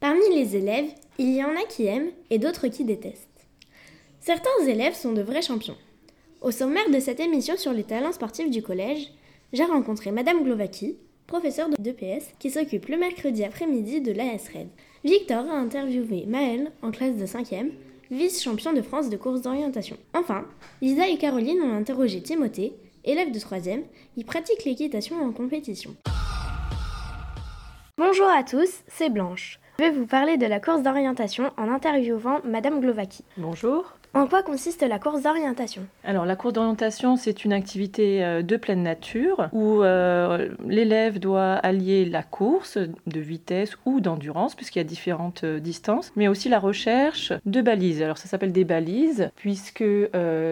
Parmi les élèves, il y en a qui aiment et d'autres qui détestent. Certains élèves sont de vrais champions. Au sommaire de cette émission sur les talents sportifs du collège, j'ai rencontré Madame Glovaki, professeure de d'EPS, qui s'occupe le mercredi après-midi de l'AS-RED. Victor a interviewé Maëlle, en classe de 5e, vice-champion de France de course d'orientation. Enfin, Lisa et Caroline ont interrogé Timothée, élève de 3e, qui pratique l'équitation en compétition. Bonjour à tous, c'est Blanche. Je vais vous parler de la course d'orientation en interviewant Madame Glovaki. Bonjour. En quoi consiste la course d'orientation? Alors la course d'orientation, c'est une activité euh, de pleine nature où euh, l'élève doit allier la course de vitesse ou d'endurance, puisqu'il y a différentes euh, distances, mais aussi la recherche de balises. Alors ça s'appelle des balises, puisque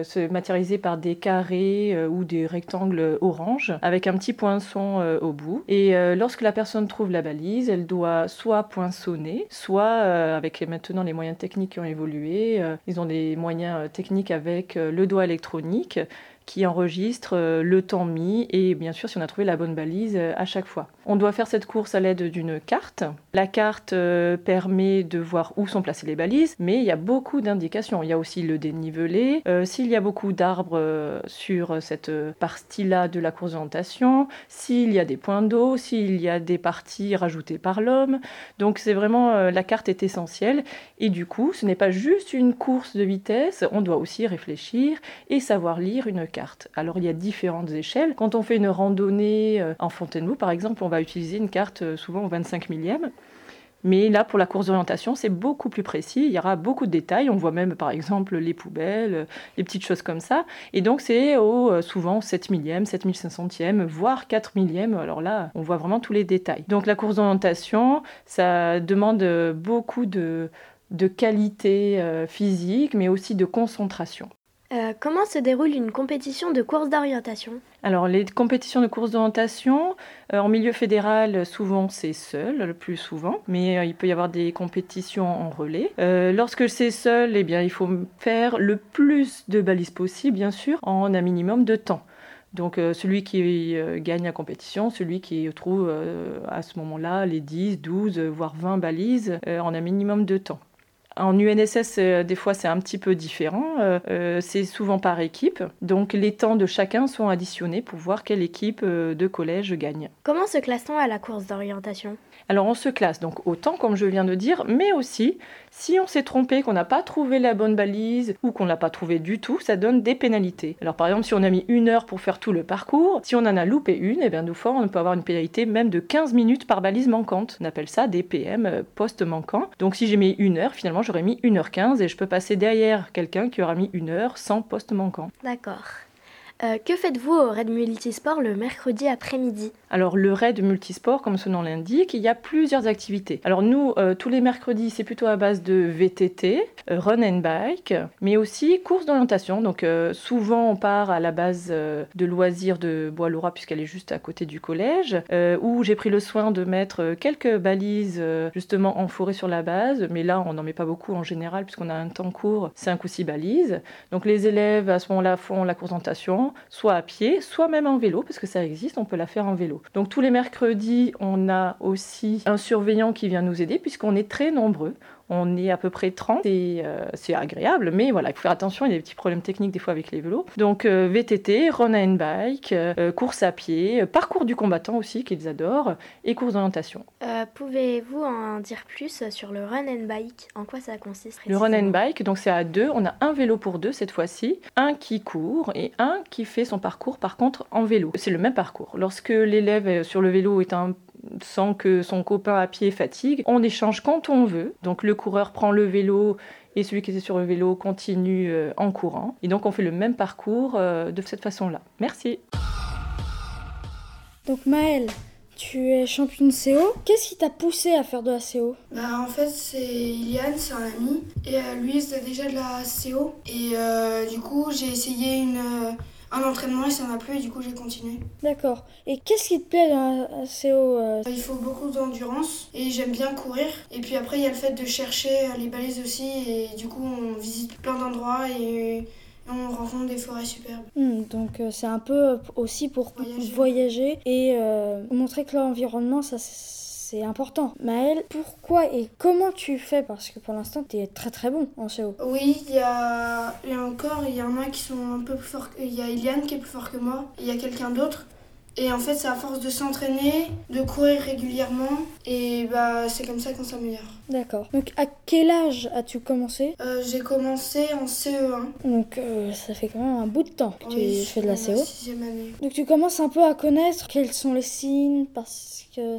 c'est matérialisé par des carrés ou des rectangles orange, avec un petit poinçon au bout. Et lorsque la personne trouve la balise, elle doit soit poinçonner, soit avec maintenant les moyens techniques qui ont évolué, ils ont des moyens moyens techniques avec euh, le doigt électronique qui enregistre euh, le temps mis et bien sûr si on a trouvé la bonne balise euh, à chaque fois. On doit faire cette course à l'aide d'une carte. La carte euh, permet de voir où sont placées les balises, mais il y a beaucoup d'indications. Il y a aussi le dénivelé. s'il y a beaucoup d'arbres sur cette partie-là de la course d'orientation, s'il y a des points d'eau, s'il y a des parties rajoutées par l'homme. Donc c'est vraiment la carte est essentielle et du coup ce n'est pas juste une course de vitesse, on doit aussi réfléchir et savoir lire une carte alors il y a différentes échelles. Quand on fait une randonnée euh, en Fontainebleau, par exemple, on va utiliser une carte euh, souvent au 25 millième. Mais là, pour la course d'orientation, c'est beaucoup plus précis. Il y aura beaucoup de détails. On voit même, par exemple, les poubelles, euh, les petites choses comme ça. Et donc, c'est au souvent 7 millième, 7500e, voire 4 millième. Alors là, on voit vraiment tous les détails. Donc, la course d'orientation, ça demande beaucoup de, de qualité physique, mais aussi de concentration. Euh, comment se déroule une compétition de course d'orientation? Alors, les compétitions de course d'orientation, euh, en milieu fédéral, souvent c'est seul, le plus souvent, mais euh, il peut y avoir des compétitions en relais. lorsque c'est seul, eh bien, il faut faire le plus de balises possible, bien sûr, en un minimum de temps. Donc celui qui gagne la compétition, celui qui trouve à ce moment-là les 10, 12, voire 20 balises en un minimum de temps. En UNSS, euh, des fois, c'est un petit peu différent. Euh, euh, c'est souvent par équipe. Donc, les temps de chacun sont additionnés pour voir quelle équipe de collège gagne. Comment se classe-t-on à la course d'orientation? Alors, on se classe donc autant, comme je viens de dire, mais aussi, si on s'est trompé, qu'on n'a pas trouvé la bonne balise ou qu'on l'a pas trouvé du tout, ça donne des pénalités. Alors, par exemple, si on a mis une heure pour faire tout le parcours, si on en a loupé une, et eh bien, deux fois, on peut avoir une pénalité même de 15 minutes par balise manquante. On appelle ça des PM post manquants. Donc, si j'ai mis une heure, finalement, j'aurais mis 1h15 et je peux passer derrière quelqu'un qui aura mis une heure sans poste manquant. D'accord. Euh, que faites-vous au Raid Multisport le mercredi après-midi Alors le Raid Multisport, comme son nom l'indique, il y a plusieurs activités. Alors nous, euh, tous les mercredis, c'est plutôt à base de VTT, euh, run and bike, mais aussi course d'orientation. Donc souvent on part à la base de loisirs de Bois-Laura puisqu'elle est juste à côté du collège, où j'ai pris le soin de mettre quelques balises justement en forêt sur la base, mais là on n'en met pas beaucoup en général puisqu'on a un temps court, 5 ou 6 balises. Donc les élèves à ce moment-là font la course d'orientation soit à pied, soit même en vélo, parce que ça existe, on peut la faire en vélo. Donc tous les mercredis, on a aussi un surveillant qui vient nous aider, puisqu'on est très nombreux. On est à peu près 30 et euh, c'est agréable, mais voilà, il faut faire attention, il y a des petits problèmes techniques des fois avec les vélos. Donc euh, VTT, run and bike, euh, course à pied, parcours du combattant aussi qu'ils adorent et course d'orientation. Pouvez-vous en dire plus sur le run and bike? En quoi ça consiste Le run and bike, donc c'est à deux, on a un vélo pour deux cette fois-ci, un qui court et un qui fait son parcours par contre en vélo. C'est le même parcours. Lorsque l'élève sur le vélo est un sans que son copain à pied fatigue. On échange quand on veut. Donc le coureur prend le vélo et celui qui était sur le vélo continue euh, en courant. Et donc on fait le même parcours euh, de cette façon-là. Merci. Donc Maëlle, tu es championne CO. Qu'est-ce qui t'a poussé à faire de la CO bah, En fait, c'est Iliane, c'est un ami. Et euh, lui, il faisait déjà de la CO. Et du coup, j'ai essayé une un entraînement et ça m'a plu et du coup j'ai continué. D'accord. Et qu'est-ce qui te plaît dans la CO euh Il faut beaucoup d'endurance et j'aime bien courir. Et puis après il y a le fait de chercher euh, les balises aussi et du coup on visite plein d'endroits et on rencontre des forêts superbes. Hmm, donc euh, c'est un peu aussi pour voyager, et montrer que l'environnement ça c'est important. Maël, pourquoi et comment tu fais? Parce que pour l'instant, tu es très très bon en CO. Oui, il y a, et encore, il y en a qui sont un peu plus forts. Il y a Iliane qui est plus fort que moi, il y a quelqu'un d'autre. Et en fait, c'est à force de s'entraîner, de courir régulièrement, et bah, c'est comme ça qu'on s'améliore. D'accord. Donc à quel âge as-tu commencé? Euh, j'ai commencé en CE1. Donc euh, ça fait quand même un bout de temps que tu fais de la CO. année. Donc tu commences un peu à connaître quels sont les signes parce que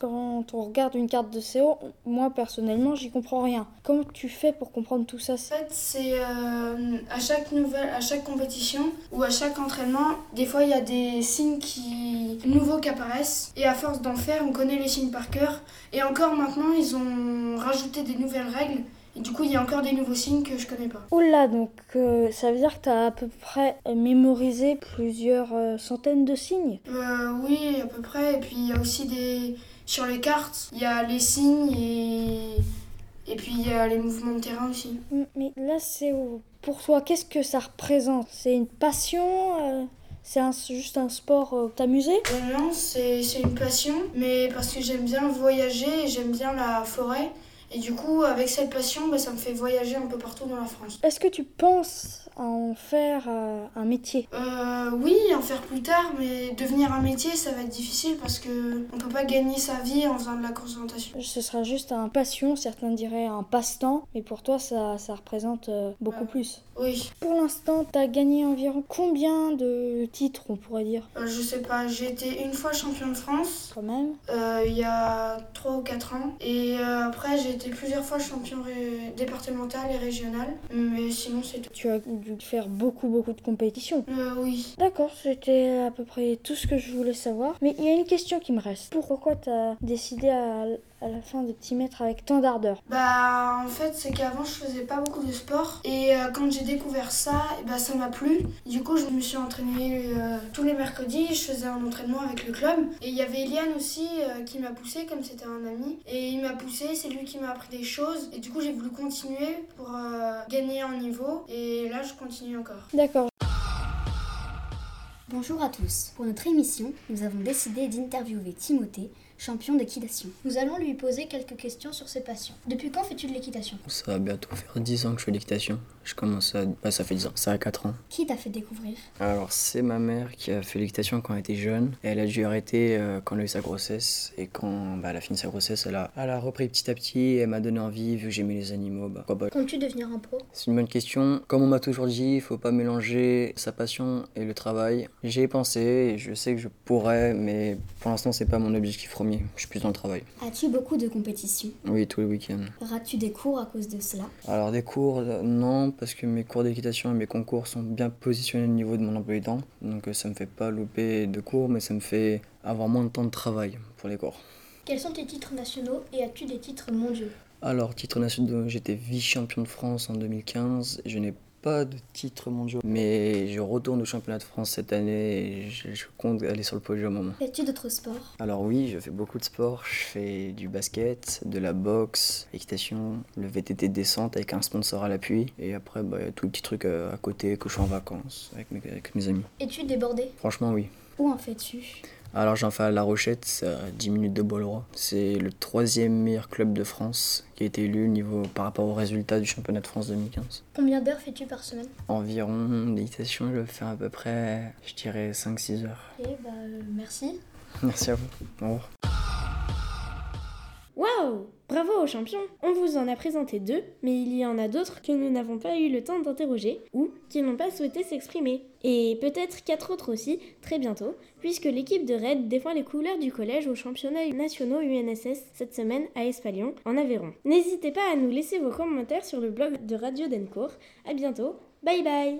quand on regarde une carte de CO, moi personnellement j'y comprends rien. Comment tu fais pour comprendre tout ça? En fait, c'est euh, à chaque nouvelle, à chaque compétition ou à chaque entraînement, des fois il y a des signes qui nouveaux qui apparaissent et à force d'en faire, on connaît les signes par cœur. Et encore maintenant, ils ont rajouté des nouvelles règles et du coup, il y a encore des nouveaux signes que je connais pas. Oula, donc euh, ça veut dire que tu as à peu près mémorisé plusieurs euh, centaines de signes? Euh, oui, à peu près. Et puis il y a aussi des sur les cartes, il y a les signes et et puis il y a les mouvements de terrain aussi. Mais là, c'est pour toi, qu'est-ce que ça représente? C'est une passion euh, C'est juste un sport euh, t'amuser? Euh, non, c'est une passion, mais parce que j'aime bien voyager et j'aime bien la forêt. Et du coup, avec cette passion, bah, ça me fait voyager un peu partout dans la France. Est-ce que tu penses à en faire euh, un métier? Euh, oui, en faire plus tard, mais devenir un métier, ça va être difficile parce que on peut pas gagner sa vie en faisant de la concentration. Ce sera juste un passion, certains diraient un passe-temps, mais pour toi, ça, ça représente euh, beaucoup Ouais. plus. Oui, Pour l'instant, tu as gagné environ combien de titres, on pourrait dire? Euh, je sais pas, j'ai été une fois champion de France. Quand même. euh, il y a 3 ou 4 ans. Et euh, après, j'ai été plusieurs fois champion départemental et régional. Mais sinon, c'est tout. Tu as dû faire beaucoup, beaucoup de compétitions. Euh, oui. D'accord, c'était à peu près tout ce que je voulais savoir. Mais il y a une question qui me reste. Pourquoi tu as décidé à, à la fin de t'y mettre avec tant d'ardeur? Bah, en fait, c'est qu'avant, je faisais pas beaucoup de sport. Et euh, quand j'ai découvert ça, et bah, ça m'a plu. Du coup, je me suis entraînée euh, tous les mercredis. Je faisais un entraînement avec le club. Et il y avait Eliane aussi euh, qui m'a poussé, comme c'était un ami. Et il m'a poussé, c'est lui qui m'a appris des choses. Et du coup, j'ai voulu continuer pour euh, gagner en niveau. Et là, je continue encore. D'accord. Bonjour à tous. Pour notre émission, nous avons décidé d'interviewer Timothée, champion d'équitation. Nous allons lui poser quelques questions sur ses passions. Depuis quand fais-tu de l'équitation? Ça va bientôt faire 10 ans que je fais l'équitation. Je commence à... Bah, ça fait 10 ans, ça a 4 ans. Qui t'a fait découvrir? Alors c'est ma mère qui a fait l'équitation quand elle était jeune. Elle a dû arrêter euh, quand elle a eu sa grossesse. Et quand bah, elle a fini sa grossesse, elle a, elle a repris petit à petit. Et elle m'a donné envie, vu que j'aimais les animaux. Bah, pourquoi pas. Comptes-tu devenir un pro? C'est une bonne question. Comme on m'a toujours dit, il faut pas mélanger sa passion et le travail. J'y ai pensé et je sais que je pourrais, mais pour l'instant c'est pas mon objectif premier. Je suis plus dans le travail. As-tu beaucoup de compétitions? Oui, tous les week-ends. Rates-tu des cours à cause de cela? Alors des cours, euh, non, parce que mes cours d'équitation et mes concours sont bien positionnés au niveau de mon emploi du temps. Donc euh, ça me fait pas louper de cours, mais ça me fait avoir moins de temps de travail pour les cours. Quels sont tes titres nationaux et as-tu des titres mondiaux? Alors, titre national, j'étais vice-champion de France en 2015. Je n'ai pas de titre mondial, mais je retourne au championnat de France cette année et je, je compte aller sur le podium au moment. Fais-tu d'autres sports? Alors oui, je fais beaucoup de sport. Je fais du basket, de la boxe, équitation, le VTT de descente avec un sponsor à l'appui. Et après, bah, il y a tout le petit truc euh, à côté que je suis en vacances avec mes, avec mes amis. Es-tu débordé? Franchement, oui. Où en fais-tu? Alors j'en fais à La Rochette, c'est à 10 minutes de Bois-le-Roi. C'est le troisième meilleur club de France qui a été élu au niveau, par rapport aux résultats du championnat de France 2015. Combien d'heures fais-tu par semaine? Environ d'équitation, je fais à peu près, je dirais 5-6 heures. Ok, bah euh, merci. Merci à vous. Au revoir. Bravo aux champions On vous en a présenté deux, mais il y en a d'autres que nous n'avons pas eu le temps d'interroger ou qui n'ont pas souhaité s'exprimer. Et peut-être quatre autres aussi, très bientôt, puisque l'équipe de Red défend les couleurs du collège aux championnats nationaux UNSS cette semaine à Espalion, en Aveyron. N'hésitez pas à nous laisser vos commentaires sur le blog de Radio Dencourt. À bientôt, bye bye